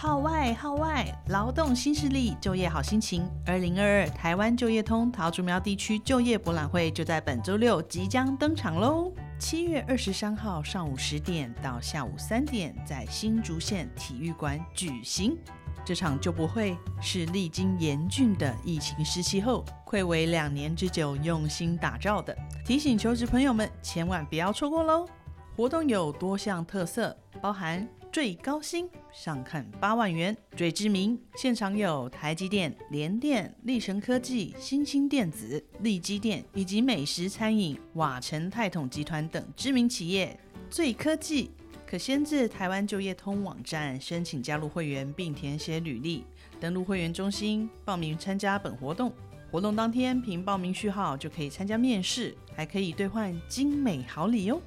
号外号外！劳动新势力，就业好心情。二零二二台湾就业通桃竹苗地区就业博览会就在本周六即将登场喽！七月二十三号上午十点到下午三点，在新竹县体育馆举行。这场就博会是历经严峻的疫情时期后，暌违两年之久，用心打造的。提醒求职朋友们，千万不要错过喽！活动有多项特色，包含最高薪上看八万元，最知名现场有台积电、联电、力神科技、新兴电子、力基电以及美食餐饮瓦城泰统集团等知名企业。最科技可先至台湾就业通网站申请加入会员，并填写履历，登录会员中心报名参加本活动。活动当天凭报名序号就可以参加面试，还可以兑换精美好礼哦！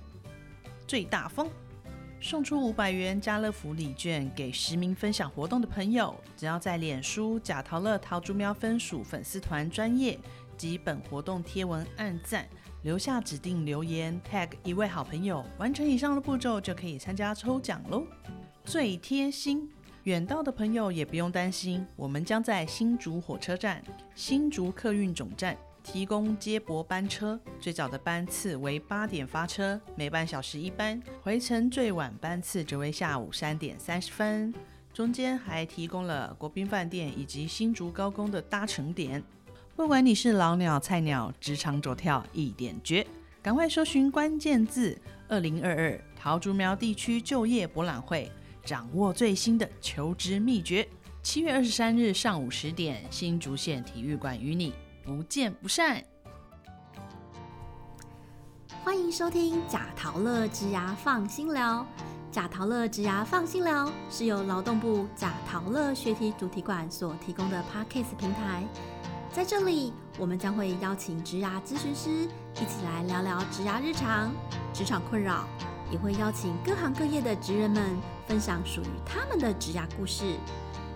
最大风送出五百元家乐福礼券给实名分享活动的朋友，只要在脸书贾桃乐桃竹苗分属粉丝团专业及本活动贴文按赞，留下指定留言 tag 一位好朋友，完成以上的步骤就可以参加抽奖喽！最贴心，远道的朋友也不用担心，我们将在新竹火车站、新竹客运总站。提供接驳班车，最早的班次为八点发车，每半小时一班；回程最晚班次则为下午三点三十分。中间还提供了国宾饭店以及新竹高工的搭乘点。不管你是老鸟、菜鸟，职场走跳一点绝，赶快搜寻关键字“二零二二桃竹苗地区就业博览会”，掌握最新的求职秘诀。七月二十三日上午十点，新竹县体育馆与你。不见不散。欢迎收听贾陶乐植牙放心聊。贾陶乐植牙放心聊是由劳动部贾陶乐学习主题馆所提供的 Podcast 平台。在这里，我们将会邀请植牙咨询师一起来聊聊植牙日常、职场困扰，也会邀请各行各业的职人们分享属于他们的职牙故事。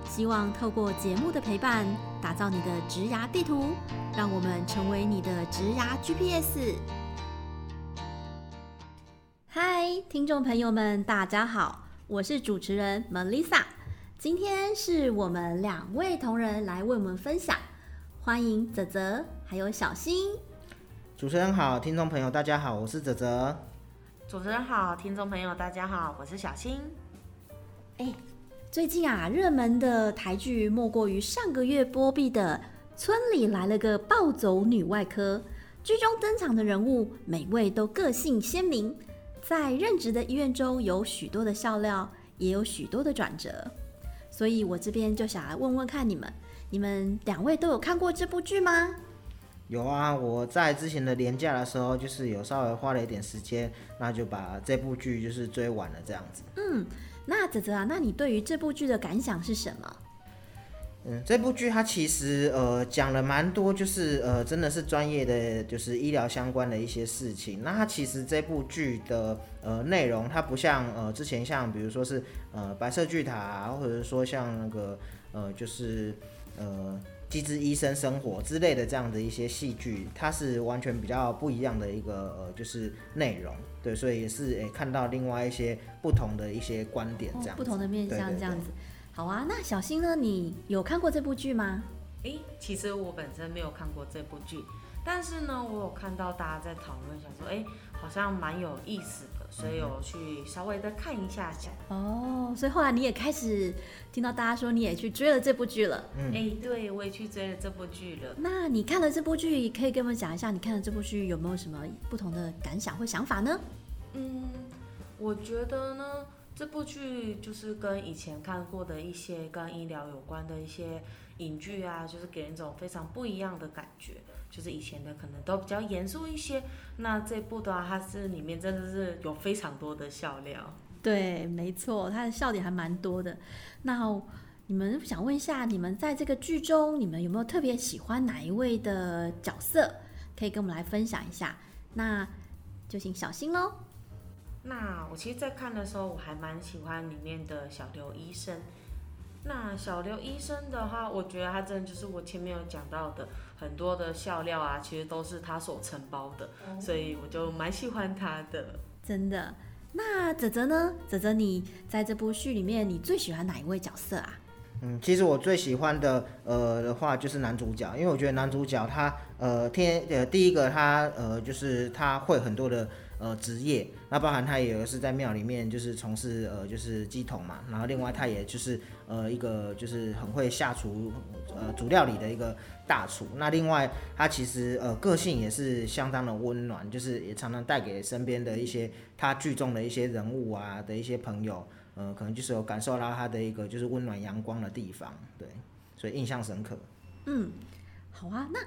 希望透过节目的陪伴，打造你的职涯地图，让我们成为你的职涯 GPS。嗨，听众朋友们，大家好，我是主持人 Melissa。今天是我们两位同仁来为我们分享，欢迎泽泽还有小新。主持人好，听众朋友大家好，我是泽泽。主持人好，听众朋友大家好，我是小新。哎。最近啊，热门的台剧莫过于上个月播毕的《村里来了个暴走女外科》。剧中登场的人物每位都个性鲜明，在任职的医院中有许多的笑料，也有许多的转折。所以我这边就想来问问看你们，你们两位都有看过这部剧吗？有啊，我在之前的年假的时候，就是有稍微花了一点时间，那就把这部剧就是追完了这样子。嗯。那泽泽啊，那你对于这部剧的感想是什么？嗯，这部剧它其实呃讲了蛮多，就是呃真的是专业的，就是医疗相关的一些事情。那它其实这部剧的呃内容，它不像呃之前像比如说是呃白色巨塔啊，或者说像那个呃就是呃。机智医生生活之类的这样的一些戏剧，它是完全比较不一样的一个呃，就是内容，对，所以也是诶看到另外一些不同的一些观点这样，不同的面向这样子。好啊，那小新呢？你有看过这部剧吗？诶，其实我本身没有看过这部剧，但是呢，我有看到大家在讨论，想说，诶，好像蛮有意思。所以有去稍微的看一下下哦，所以后来你也开始听到大家说你也去追了这部剧了，嗯哎，对我也去追了这部剧了。那你看了这部剧，可以跟我们讲一下，你看了这部剧有没有什么不同的感想或想法呢？嗯，我觉得呢，这部剧就是跟以前看过的一些跟医疗有关的一些影剧啊，就是给人一种非常不一样的感觉。就是以前的可能都比较严肃一些，那这部的话，它是里面真的是有非常多的笑料。对，没错，它的笑点还蛮多的。那你们想问一下，你们在这个剧中，你们有没有特别喜欢哪一位的角色？可以跟我们来分享一下。那就请小新喽。那我其实，在看的时候，我还蛮喜欢里面的小刘医生。那小刘医生的话，我觉得他真的就是我前面有讲到的很多的笑料啊，其实都是他所承包的，所以我就蛮喜欢他的。真的？那泽泽呢？泽泽，你在这部剧里面，你最喜欢哪一位角色啊？嗯，其实我最喜欢的呃的话就是男主角，因为我觉得男主角他呃天呃第一个他呃就是他会很多的呃职业，那包含他也是在庙里面就是从事呃就是鸡桶嘛，然后另外他也就是呃一个就是很会下厨呃煮料理的一个大厨，那另外他其实呃个性也是相当的温暖，就是也常常带给身边的一些他剧中的一些人物啊的一些朋友。呃，可能就是有感受到他的一个就是温暖阳光的地方，对，所以印象深刻。嗯，好啊，那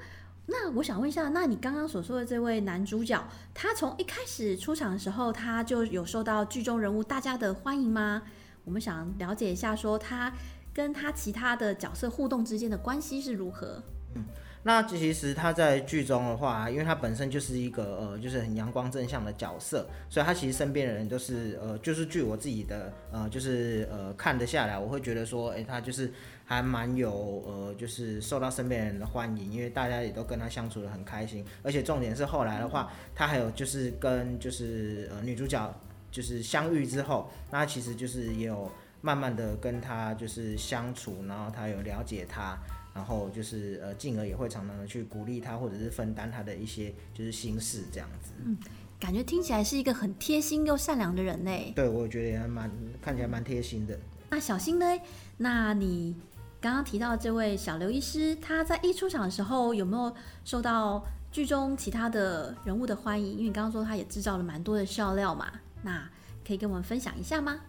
那我想问一下，那你刚刚所说的这位男主角，他从一开始出场的时候，他就有受到剧中人物大家的欢迎吗？我们想了解一下，说他跟他其他的角色互动之间的关系是如何？嗯。那其实他在剧中的话，因为他本身就是一个呃，就是很阳光正向的角色，所以他其实身边的人都是呃，就是据我自己的呃，就是呃看得下来，我会觉得说，哎，他就是还蛮有呃，就是受到身边人的欢迎，因为大家也都跟他相处的很开心，而且重点是后来的话，他还有就是跟就是呃女主角就是相遇之后，那其实就是也有慢慢的跟他就是相处，然后他有了解他。然后就是呃，进而也会常常的去鼓励他，或者是分担他的一些就是心事这样子。嗯，感觉听起来是一个很贴心又善良的人呢。对，我觉得也蛮看起来蛮贴心的。那小新呢？那你刚刚提到这位小刘医师，他在一出场的时候有没有受到剧中其他的人物的欢迎？因为你刚刚说他也制造了蛮多的笑料嘛，那可以跟我们分享一下吗？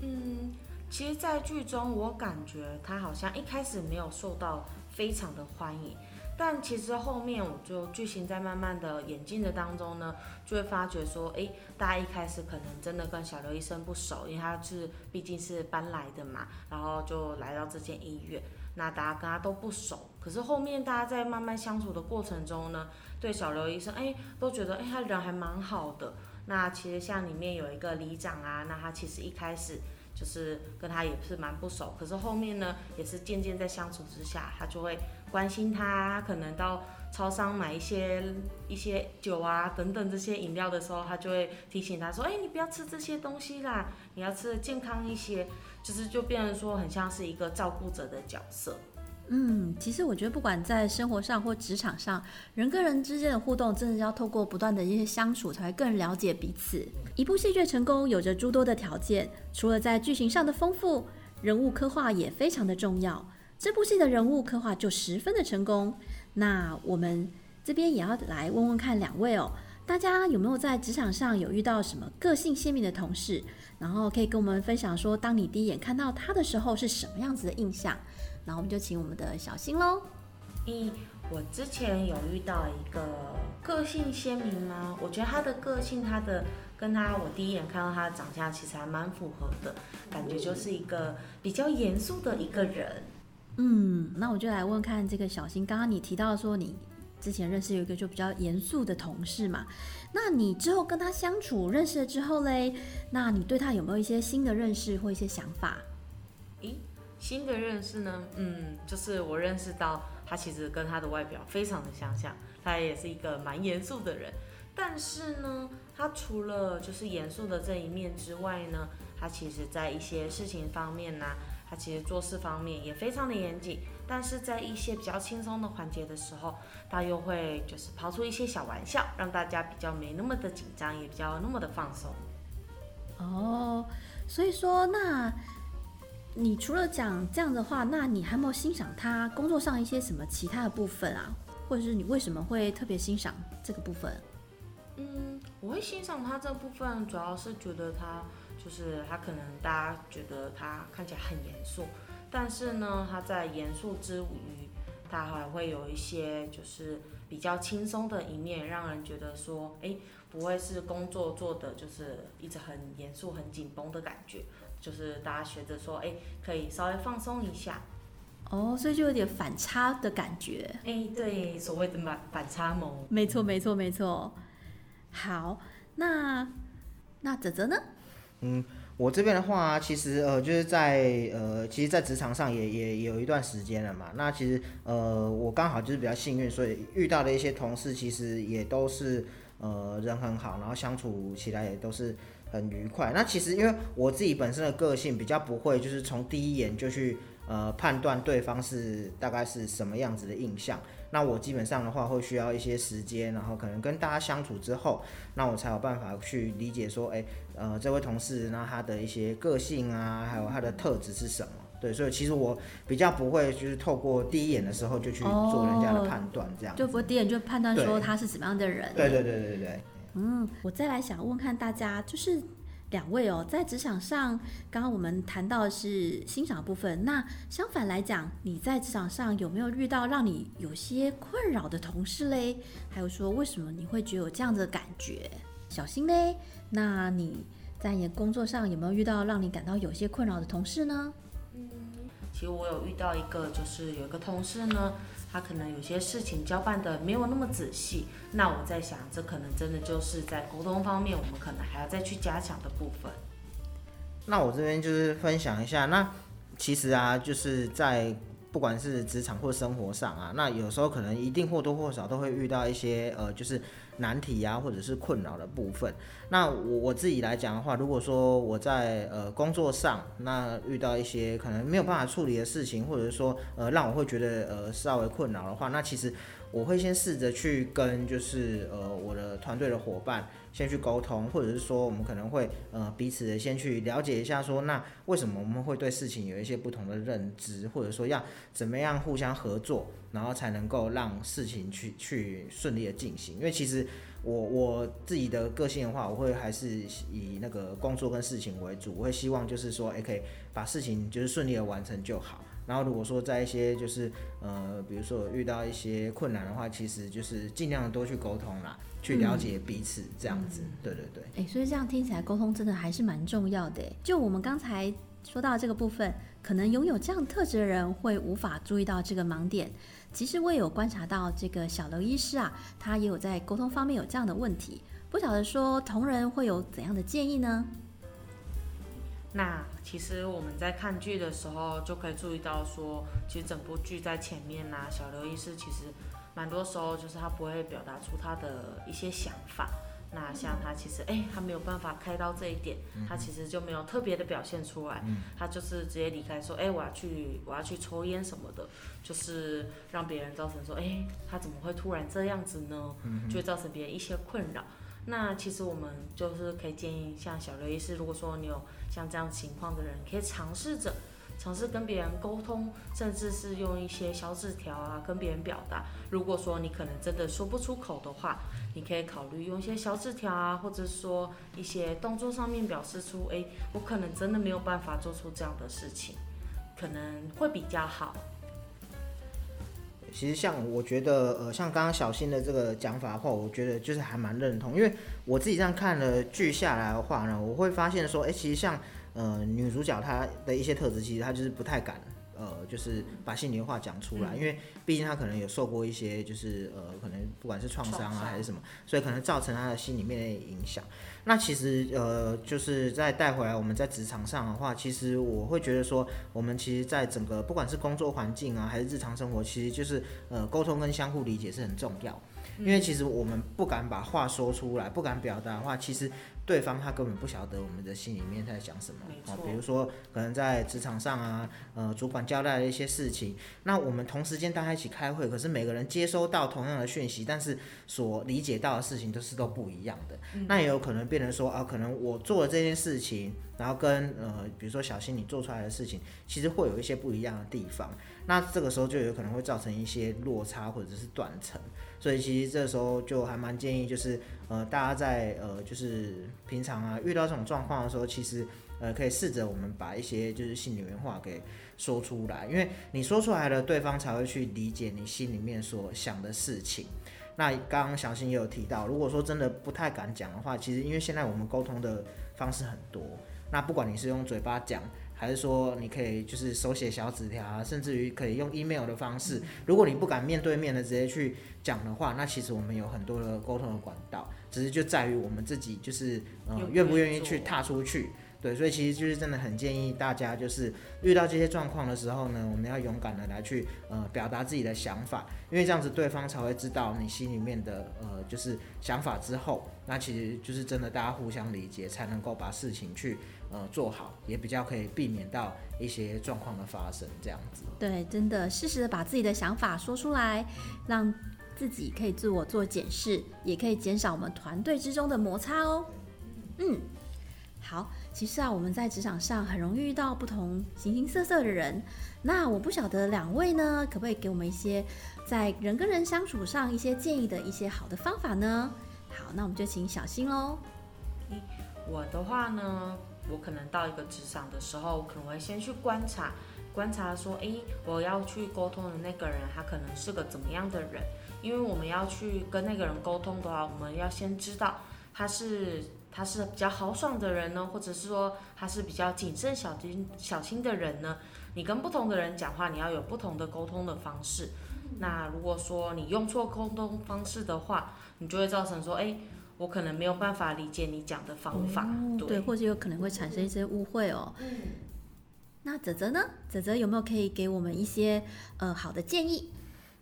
嗯。其实，在剧中，我感觉他好像一开始没有受到非常的欢迎，但其实后面，我就剧情在慢慢的演进的当中呢，就会发觉说，哎，大家一开始可能真的跟小刘医生不熟，因为他是毕竟是搬来的嘛，然后就来到这间医院，那大家跟他都不熟，可是后面大家在慢慢相处的过程中呢，对小刘医生，哎，都觉得，哎，他人还蛮好的。那其实像里面有一个里长啊，那他其实一开始。就是跟他也是蛮不熟，可是后面呢，也是渐渐在相处之下，他就会关心他，可能到超商买一些一些酒啊等等这些饮料的时候，他就会提醒他说，哎，你不要吃这些东西啦，你要吃的健康一些，就是就变成说很像是一个照顾者的角色。嗯，其实我觉得不管在生活上或职场上，人跟人之间的互动，真的要透过不断的一些相处，才会更了解彼此。一部戏剧成功有着诸多的条件，除了在剧情上的丰富，人物刻画也非常的重要。这部戏的人物刻画就十分的成功。那我们这边也要来问问看两位哦，大家有没有在职场上有遇到什么个性鲜明的同事？然后可以跟我们分享说，当你第一眼看到他的时候是什么样子的印象？然后我们就请我们的小新喽。一，我之前有遇到一个个性鲜明吗？我觉得他的个性，他的跟他我第一眼看到他的长相其实还蛮符合的，感觉就是一个比较严肃的一个人。嗯，那我就来问看这个小新，刚刚你提到说你之前认识有一个就比较严肃的同事嘛？那你之后跟他相处认识了之后嘞，那你对他有没有一些新的认识或一些想法？咦？新的认识呢，嗯，就是我认识到他其实跟他的外表非常的相像，他也是一个蛮严肃的人。但是呢，他除了就是严肃的这一面之外呢，他其实在一些事情方面呢，他其实做事方面也非常的严谨。但是在一些比较轻松的环节的时候，他又会就是抛出一些小玩笑，让大家比较没那么的紧张，也比较那么的放松。哦，所以说那。你除了讲这样的话，那你还没有欣赏他工作上一些什么其他的部分啊？或者是你为什么会特别欣赏这个部分？嗯，我会欣赏他这部分，主要是觉得他就是他可能大家觉得他看起来很严肃，但是呢，他在严肃之余，他还会有一些就是比较轻松的一面，让人觉得说，哎，不会是工作做的就是一直很严肃、很紧绷的感觉。就是大家学着说，哎，可以稍微放松一下，哦，所以就有点反差的感觉，哎，对，所谓的反反差萌，没错，没错，没错。好，那那泽泽呢？嗯，我这边的话，其实呃，就是在呃，其实，在职场上也也有一段时间了嘛。那其实呃，我刚好就是比较幸运，所以遇到的一些同事，其实也都是呃人很好，然后相处起来也都是。很愉快。那其实因为我自己本身的个性比较不会，就是从第一眼就去呃判断对方是大概是什么样子的印象。那我基本上的话会需要一些时间，然后可能跟大家相处之后，那我才有办法去理解说，哎，呃，这位同事那他的一些个性啊，还有他的特质是什么。对，所以其实我比较不会，就是透过第一眼的时候就去做人家的判断，这样就不会第一眼就判断说他是什么样的人。对对对对对。嗯，我再来想问看大家，就是两位哦，在职场上，刚刚我们谈到的是欣赏部分，那相反来讲，你在职场上有没有遇到让你有些困扰的同事嘞？还有说为什么你会觉得有这样的感觉？小心嘞，那你在你的工作上有没有遇到让你感到有些困扰的同事呢？嗯其实我有遇到一个，就是有一个同事呢，他可能有些事情交办的没有那么仔细。那我在想，这可能真的就是在沟通方面，我们可能还要再去加强的部分。那我这边就是分享一下，那其实啊，就是在不管是职场或生活上啊，那有时候可能一定或多或少都会遇到一些呃，就是。难题呀，或者是困扰的部分。那我我自己来讲的话，如果说我在呃工作上，那遇到一些可能没有办法处理的事情，或者是说呃让我会觉得呃稍微困扰的话，那其实我会先试着去跟就是呃我的团队的伙伴。先去沟通，或者是说我们可能会呃彼此的先去了解一下，说那为什么我们会对事情有一些不同的认知，或者说要怎么样互相合作，然后才能够让事情去去顺利的进行。因为其实我我自己的个性的话，我会还是以那个工作跟事情为主，我会希望就是说，哎，可以把事情就是顺利的完成就好。然后如果说在一些就是呃，比如说遇到一些困难的话，其实就是尽量多去沟通啦。去了解彼此，这样子，对对对。哎，所以这样听起来，沟通真的还是蛮重要的。就我们刚才说到这个部分，可能拥有这样特质的人会无法注意到这个盲点。其实我也有观察到，这个小刘医师啊，他也有在沟通方面有这样的问题。不晓得说同仁会有怎样的建议呢？那其实我们在看剧的时候，就可以注意到说，其实整部剧在前面呐，小刘医师其实。蛮多时候就是他不会表达出他的一些想法，那像他其实哎，他没有办法开到这一点，他其实就没有特别的表现出来，他就是直接离开说哎，我要去我要去抽烟什么的，就是让别人造成说哎，他怎么会突然这样子呢？就会造成别人一些困扰。那其实我们就是可以建议像小刘医师，如果说你有像这样情况的人，可以尝试着。尝试跟别人沟通，甚至是用一些小纸条啊跟别人表达。如果说你可能真的说不出口的话，你可以考虑用一些小纸条啊，或者说一些动作上面表示出，哎，我可能真的没有办法做出这样的事情，可能会比较好。其实像我觉得，呃，像刚刚小新的这个讲法的话，我觉得就是还蛮认同，因为我自己这样看了剧下来的话呢，我会发现说，哎，其实像。呃，女主角她的一些特质，其实她就是不太敢，呃，就是把心里话讲出来，因为毕竟他可能有受过一些，就是呃，可能不管是创伤啊还是什么，所以可能造成他的心里面的影响。那其实呃，就是再带回来我们在职场上的话，其实我会觉得说，我们其实在整个不管是工作环境啊，还是日常生活，其实就是呃，沟通跟相互理解是很重要。因为其实我们不敢把话说出来，不敢表达的话，其实。对方他根本不晓得我们的心里面在想什么啊，比如说可能在职场上啊，呃，主管交代的一些事情，那我们同时间大家一起开会，可是每个人接收到同样的讯息，但是所理解到的事情都是都不一样的。那也有可能变成说啊，可能我做了这件事情，然后跟呃，比如说小新你做出来的事情，其实会有一些不一样的地方。那这个时候就有可能会造成一些落差或者是断层。所以其实这时候就还蛮建议，就是呃，大家在呃，就是平常啊遇到这种状况的时候，其实呃可以试着我们把一些就是心里面话给说出来，因为你说出来了，对方才会去理解你心里面所想的事情。那刚刚小新也有提到，如果说真的不太敢讲的话，其实因为现在我们沟通的方式很多，那不管你是用嘴巴讲。还是说你可以就是手写小纸条啊，甚至于可以用 email 的方式。如果你不敢面对面的直接去讲的话，那其实我们有很多的沟通的管道，只是就在于我们自己就是呃愿不愿意去踏出去，对，所以其实就是真的很建议大家，就是遇到这些状况的时候呢，我们要勇敢的来去呃表达自己的想法，因为这样子对方才会知道你心里面的呃就是想法之后，那其实就是真的大家互相理解，才能够把事情去呃做好，也比较可以避免到一些状况的发生，这样子。对，真的适时的把自己的想法说出来，让自己可以自我做检视，也可以减少我们团队之中的摩擦哦。嗯，好。其实啊，我们在职场上很容易遇到不同形形色色的人。那我不晓得两位呢，可不可以给我们一些在人跟人相处上一些建议的一些好的方法呢？好，那我们就请小新喽。我的话呢，我可能到一个职场的时候，可能会先去观察，观察说，诶，我要去沟通的那个人，他可能是个怎么样的人？因为我们要去跟那个人沟通的话，我们要先知道他是。他是比较豪爽的人呢，或者是说他是比较谨慎小心小心的人呢？你跟不同的人讲话，你要有不同的沟通的方式。那如果说你用错沟通方式的话，你就会造成说，哎，我可能没有办法理解你讲的方法，对，或者有可能会产生一些误会哦。那泽泽呢？泽泽有没有可以给我们一些呃好的建议？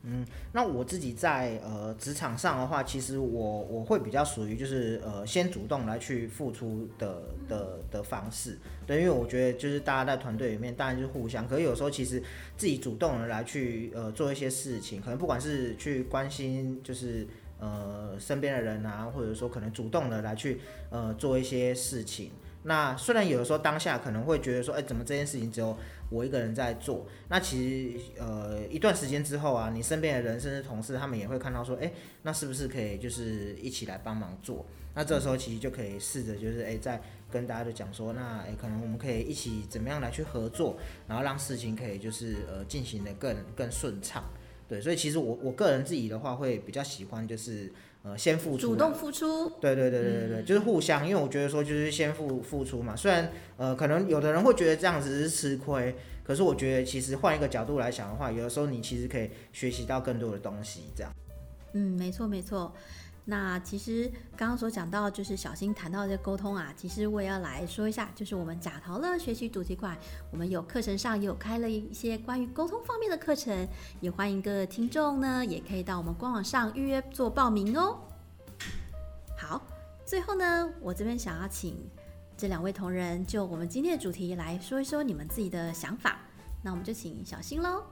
嗯，那我自己在呃职场上的话，其实我我会比较属于就是呃先主动来去付出的的的方式，对，因为我觉得就是大家在团队里面当然就是互相，可是有时候其实自己主动的来去呃做一些事情，可能不管是去关心就是呃身边的人啊，或者说可能主动的来去呃做一些事情。那虽然有的时候当下可能会觉得说，哎，怎么这件事情只有我一个人在做？那其实呃一段时间之后啊，你身边的人甚至同事他们也会看到说，哎，那是不是可以就是一起来帮忙做？那这时候其实就可以试着就是哎，在跟大家就讲说，那哎可能我们可以一起怎么样来去合作，然后让事情可以就是呃进行的更更顺畅。对，所以其实我我个人自己的话会比较喜欢就是。呃，先付出，主动付出，对对对对对对，就是互相，因为我觉得说就是先付付出嘛。虽然呃，可能有的人会觉得这样子是吃亏，可是我觉得其实换一个角度来想的话，有的时候你其实可以学习到更多的东西，这样。嗯，没错没错。那其实刚刚所讲到，就是小新谈到的沟通啊，其实我也要来说一下，就是我们贾陶乐学习主题馆，我们有课程上有开了一些关于沟通方面的课程，也欢迎各位听众呢，也可以到我们官网上预约做报名哦。好，最后呢，我这边想要请这两位同仁就我们今天的主题来说一说你们自己的想法，那我们就请小新喽。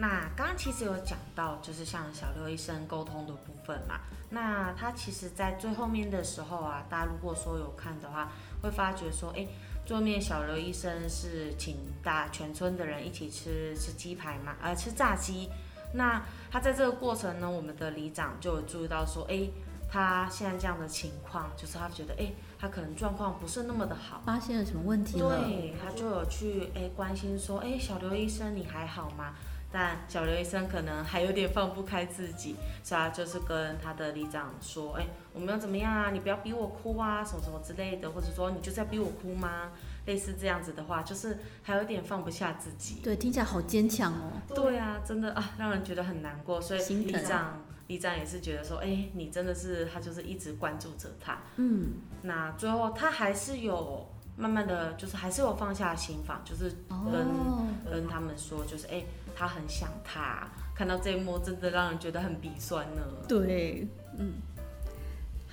那刚刚其实有讲到，就是像小刘医生沟通的部分嘛。那他其实，在最后面的时候啊，大家如果说有看的话，会发觉说，哎，最后面小刘医生是请大全村的人一起吃吃鸡排嘛，呃，吃炸鸡。那他在这个过程呢，我们的里长就有注意到说，哎，他现在这样的情况，就是他觉得，哎，他可能状况不是那么的好，发现了什么问题对，他就有去哎关心说，哎，小刘医生你还好吗？但小刘医生可能还有点放不开自己，所以他就是跟他的里长说：“哎，我们要怎么样啊？你不要逼我哭啊，什么什么之类的，或者说你就是要逼我哭吗？类似这样子的话，就是还有点放不下自己。”对，听起来好坚强哦。对啊，真的啊，让人觉得很难过。所以里长里长也是觉得说：“哎，你真的是他就是一直关注着他。”嗯，那最后他还是有。慢慢的就是还是有放下心房，就是跟跟他们说，就是哎，他很想他，看到这一幕真的让人觉得很鼻酸呢。对，嗯，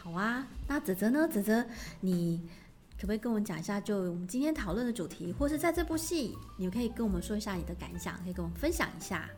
好啊，那泽泽呢？泽泽，你可不可以跟我们讲一下，就我们今天讨论的主题，或是在这部戏，你可以跟我们说一下你的感想，可以跟我们分享一下。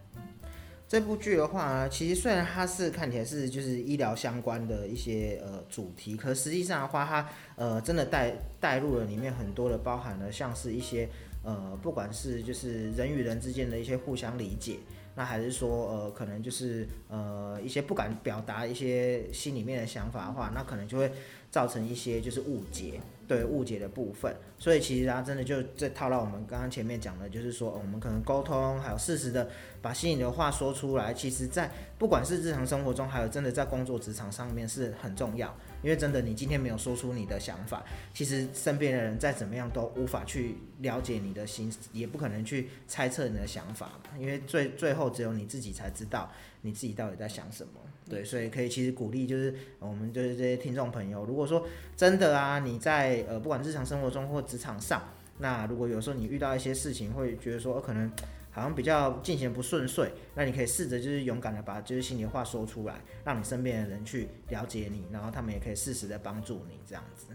这部剧的话，其实虽然它是看起来是就是医疗相关的一些呃主题，可实际上的话，它呃真的带带入了里面很多的包含了像是一些呃不管是就是人与人之间的一些互相理解，那还是说呃可能就是呃一些不敢表达一些心里面的想法的话，那可能就会造成一些就是误解。对误解的部分，所以其实啊，真的就这套到我们刚刚前面讲的，就是说，我们可能沟通，还有适时的把心里的话说出来。其实，在不管是日常生活中，还有真的在工作职场上面是很重要。因为真的，你今天没有说出你的想法，其实身边的人再怎么样都无法去了解你的心，也不可能去猜测你的想法。因为最最后只有你自己才知道你自己到底在想什么。对，所以可以其实鼓励就是我们就是这些听众朋友，如果说真的啊，你在呃不管日常生活中或职场上，那如果有时候你遇到一些事情，会觉得说、呃可能好像比较进行不顺遂，那你可以试着就是勇敢的把就是心里话说出来，让你身边的人去了解你，然后他们也可以适时的帮助你这样子。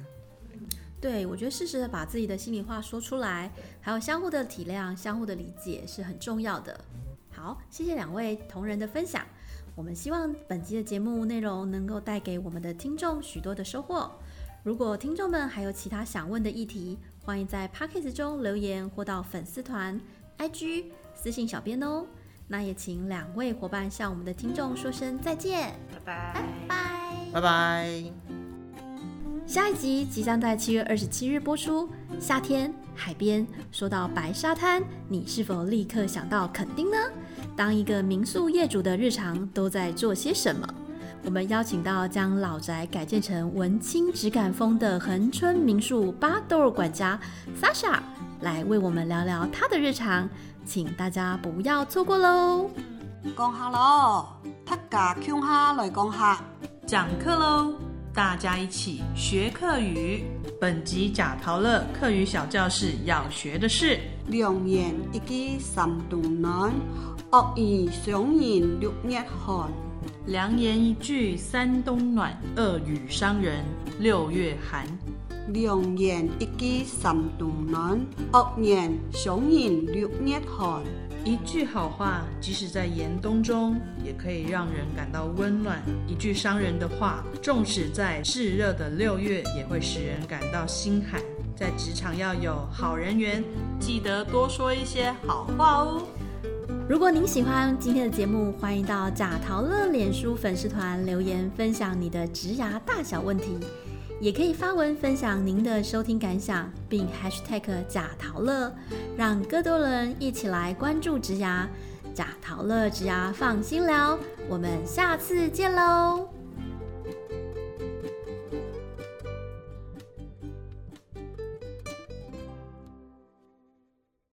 对，我觉得适时的把自己的心里话说出来，还有相互的体谅、相互的理解是很重要的。好，谢谢两位同仁的分享。我们希望本期的节目内容能够带给我们的听众许多的收获。如果听众们还有其他想问的议题，欢迎在 p o c k e t 中留言或到粉丝团、IG 私信小编哦。那也请两位伙伴向我们的听众说声再见，拜拜。拜。拜拜。下一集即将在七月二十七日播出。夏天海边，说到白沙滩，你是否立刻想到垦丁呢？当一个民宿业主的日常都在做些什么？我们邀请到将老宅改建成文青质感风的恒春民宿巴豆管家 Sasha 来为我们聊聊他的日常，请大家不要错过喽！讲下喽，他家乡下来讲下。讲课喽！大家一起学课语。本集假陶乐课语小教室要学的是良言一句三冬暖，恶语伤人六月寒。良言一句三冬暖，恶语伤人六月寒。良言一句三冬暖，恶言伤人六月寒。一句好话，即使在严冬中，也可以让人感到温暖；一句伤人的话，纵使在炙热的六月，也会使人感到心寒。在职场要有好人缘，记得多说一些好话哦。如果您喜欢今天的节目，欢迎到贾陶乐脸书粉丝团留言分享你的植牙大小问题，也可以发文分享您的收听感想，并 hashtag 贾陶乐，让更多人一起来关注植牙。贾陶乐植牙放心聊，我们下次见喽。